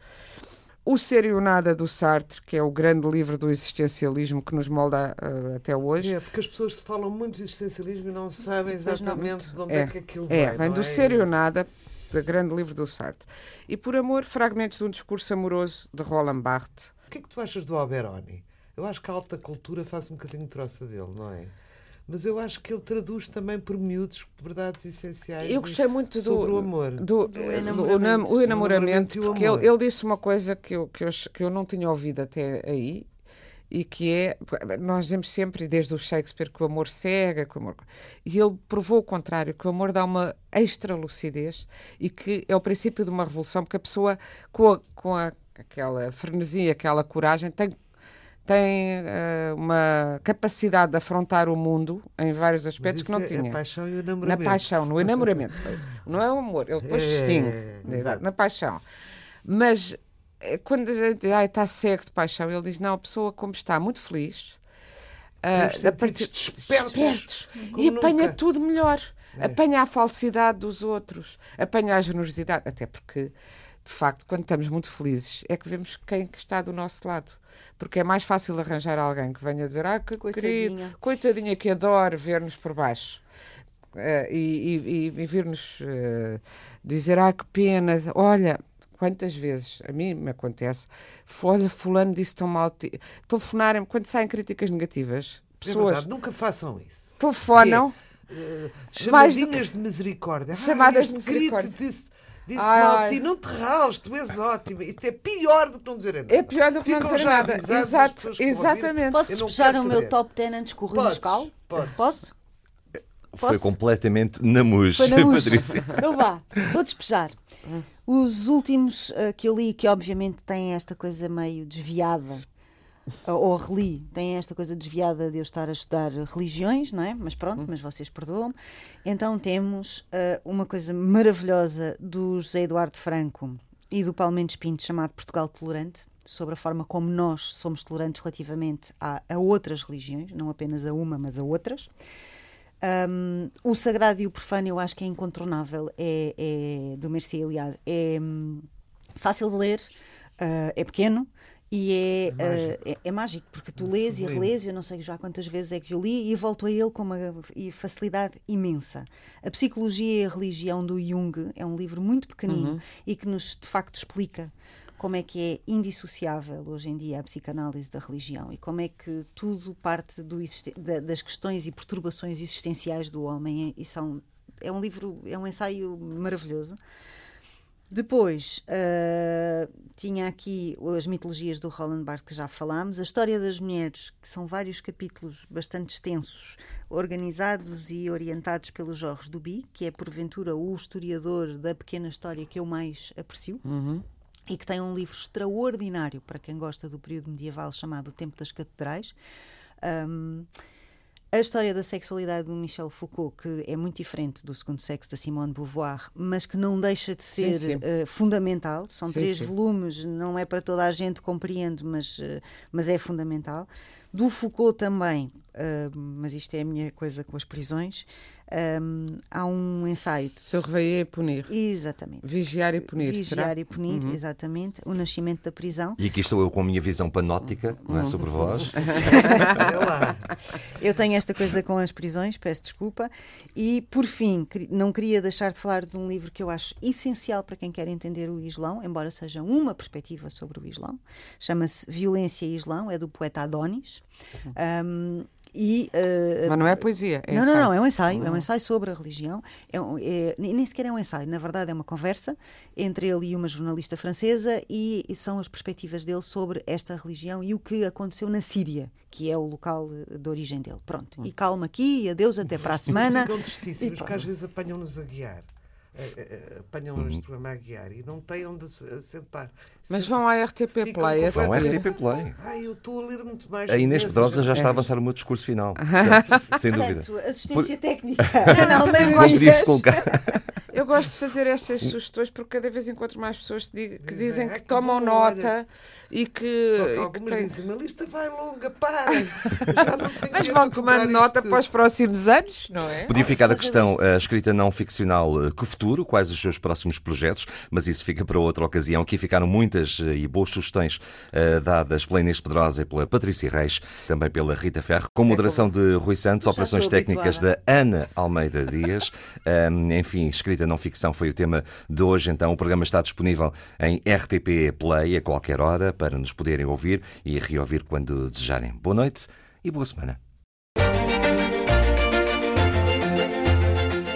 O Ser e o Nada do Sartre, que é o grande livro do existencialismo que nos molda ah, até hoje. É, porque as pessoas falam muito de existencialismo e não sabem Pois não exatamente de onde É, é, que aquilo É, vai. vem não do é? Ser e o Nada, do grande livro do Sartre. E por amor, fragmentos de um discurso amoroso de Roland Barthes. O que é que tu achas do Alberoni? Eu acho que a alta cultura faz um bocadinho de troça dele, não é? Mas eu acho que ele traduz também por miúdos verdades essenciais. Eu gostei muito do, sobre o amor. do, Do enamoramento. o o O enamoramento, porque ele, ele disse uma coisa que eu, que, eu, que eu não tinha ouvido até aí, e que é, nós dizemos sempre, desde o Shakespeare, que o amor cega, que o amor... E ele provou o contrário, que o amor dá uma extra lucidez e que é o princípio de uma revolução, porque a pessoa, com, a, com a, aquela frenesia, aquela coragem, tem tem eh, uma capacidade de afrontar o mundo em vários aspectos que não é, tinha. É paixão e o Na enamoramento. paixão, no enamoramento. Não é o amor, ele depois É, distingue. exato. Na paixão. Mas quando a gente diz, "Ai, está cego de paixão, ele diz: não, a pessoa, como está muito feliz, a partir- despertos, como e apanha nunca. tudo melhor. É. Apanha a falsidade dos outros, apanha a generosidade. Até porque, de facto, quando estamos muito felizes, é que vemos quem que está do nosso lado. Porque é mais fácil arranjar alguém que venha dizer: Ah, que Coitadinha. querido, coitadinha que adora ver-nos por baixo. Eh, e, e, e- e vir-nos eh, dizer, ah, que pena, olha, quantas vezes a mim me acontece, olha, fulano disse tão mal, ti-" telefonarem-me, quando saem críticas negativas, É pessoas verdade, nunca façam isso. telefonam, Uh, Mais do chamadinhas de misericórdia. Chamadas ah, de misericórdia. Disse, disse Ai, mal ai. ti, não te rales, tu és ótima. Isto é pior do que não dizer nada. é pior do que não Ficam dizer já nada. Exato, que exatamente. Posso não despejar o meu top 10 antes que o Rui Podes. Posso? Foi Posso? completamente na mousse, Foi na mousse. Patrícia. Então vá, vou despejar. Os últimos ah, que eu li, que obviamente têm esta coisa meio desviada, ah, ou reli, têm esta coisa desviada de eu estar a estudar religiões, não é? Mas pronto, mas vocês perdoam-me. Então temos ah, uma coisa maravilhosa do José Eduardo Franco e do Paulo Mendes Pinto, chamado Portugal Tolerante, sobre a forma como nós somos tolerantes relativamente a, a outras religiões, não apenas a uma, mas a outras. Um, o sagrado e o profano eu acho que é incontornável, é, é do Mercier Eliade. É hum, fácil de ler, uh, é pequeno e é, uh, é, é mágico, porque tu lês e relês, eu não sei já quantas vezes é que eu li, e volto a ele com uma facilidade imensa. A Psicologia e a Religião do Jung é um livro muito pequenino e que nos de facto explica como é que é indissociável hoje em dia a psicanálise da religião e como é que tudo parte do das questões e perturbações existenciais do homem e são é um livro é um ensaio maravilhoso. Depois ah, tinha aqui as mitologias do Roland Barthes que já falámos, a história das mulheres, que são vários capítulos bastante extensos, organizados e orientados pelo Jorge Duby, que é porventura o historiador da pequena história que eu mais aprecio e que tem um livro extraordinário para quem gosta do período medieval chamado O Tempo das Catedrais. Um, a história da sexualidade do Michel Foucault, que é muito diferente do segundo sexo da Simone de Beauvoir, mas que não deixa de ser sim. eh, fundamental. São Sim, três sim. volumes, não é para toda a gente, compreende, mas, eh, mas é fundamental. Do Foucault também, eh, mas isto é a minha coisa com as prisões, um, há um ensaio. de- Surveiller e punir. Exatamente. Vigiar e punir. Vigiar será? e punir, Uhum. exatamente. O nascimento da prisão. E aqui estou eu com a minha visão panótica, não é, sobre vós. Lá. Eu tenho esta coisa com as prisões, peço desculpa. E, por fim, não queria deixar de falar de um livro que eu acho essencial para quem quer entender o Islão, embora seja uma perspectiva sobre o Islão. Chama-se Violência e Islão, é do poeta Adonis. Um, e, uh, Mas não é poesia. É não, não, ensaio. não, é um ensaio, é um ensaio sobre a religião. É um- é- nem sequer é um ensaio, na verdade é uma conversa entre ele e uma jornalista francesa e, e são as perspectivas dele sobre esta religião e o que aconteceu na Síria, que é o local eh, de origem dele. Pronto, e calma aqui, e adeus, até para a semana. Ficam tristíssimos, E porque às vezes apanham-nos a guiar. Eh, eh, eh, Apanham este programa a guiar e não têm onde se sentar. Mas Sentam- vão à RTP Play. é Vão saber. RTP Play. Ai, eu estou a ler muito mais. A Inês Pedrosa já está a avançar o meu discurso final. Sem, sem dúvida. Assistência técnica. não, Não. Eu gosto de fazer estas sugestões porque cada vez encontro mais pessoas que, di- que Dizem, "Ai, que que tomam nota olha." E que. Só que que algumas tem- dizem, a lista vai longa, parem. Mas vão tomando nota isto. para os próximos anos, não é? Podia ficar a questão, a escrita não ficcional, eh, que futuro, quais os seus próximos projetos, mas isso fica para outra ocasião. Aqui ficaram muitas eh, e boas sugestões eh, dadas pela Inês Pedrosa e pela Patrícia Reis, também pela Rita Ferro, com moderação de Rui Santos, Já operações técnicas da. Ana Almeida Dias. Ahm, enfim, escrita não ficção foi o tema de hoje, então o programa está disponível em RTP Play a qualquer hora para nos poderem ouvir e reouvir quando desejarem. Boa noite e boa semana.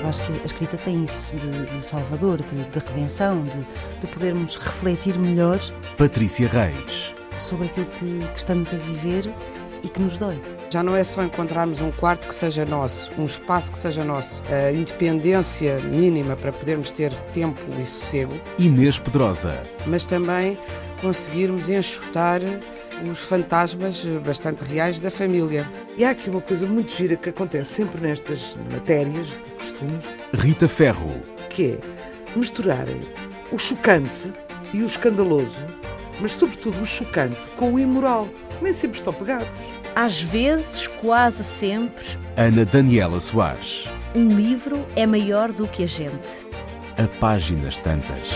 Acho que a escrita tem isso de, de salvador, de, de redenção, de, de podermos refletir melhor Patrícia Reis. sobre aquilo que, que estamos a viver e que nos dói. Já não é só encontrarmos um quarto que seja nosso, um espaço que seja nosso, a independência mínima para podermos ter tempo e sossego, Inês Pedrosa. mas também conseguirmos enxutar os fantasmas bastante reais da família. E há aqui uma coisa muito gira que acontece sempre nestas matérias de costumes, Rita Ferro. que é misturarem o chocante e o escandaloso, mas sobretudo o chocante com o imoral. Nem sempre estão pegados. Às vezes, quase sempre, Ana Daniela Soares. um livro é maior do que a gente. A páginas tantas.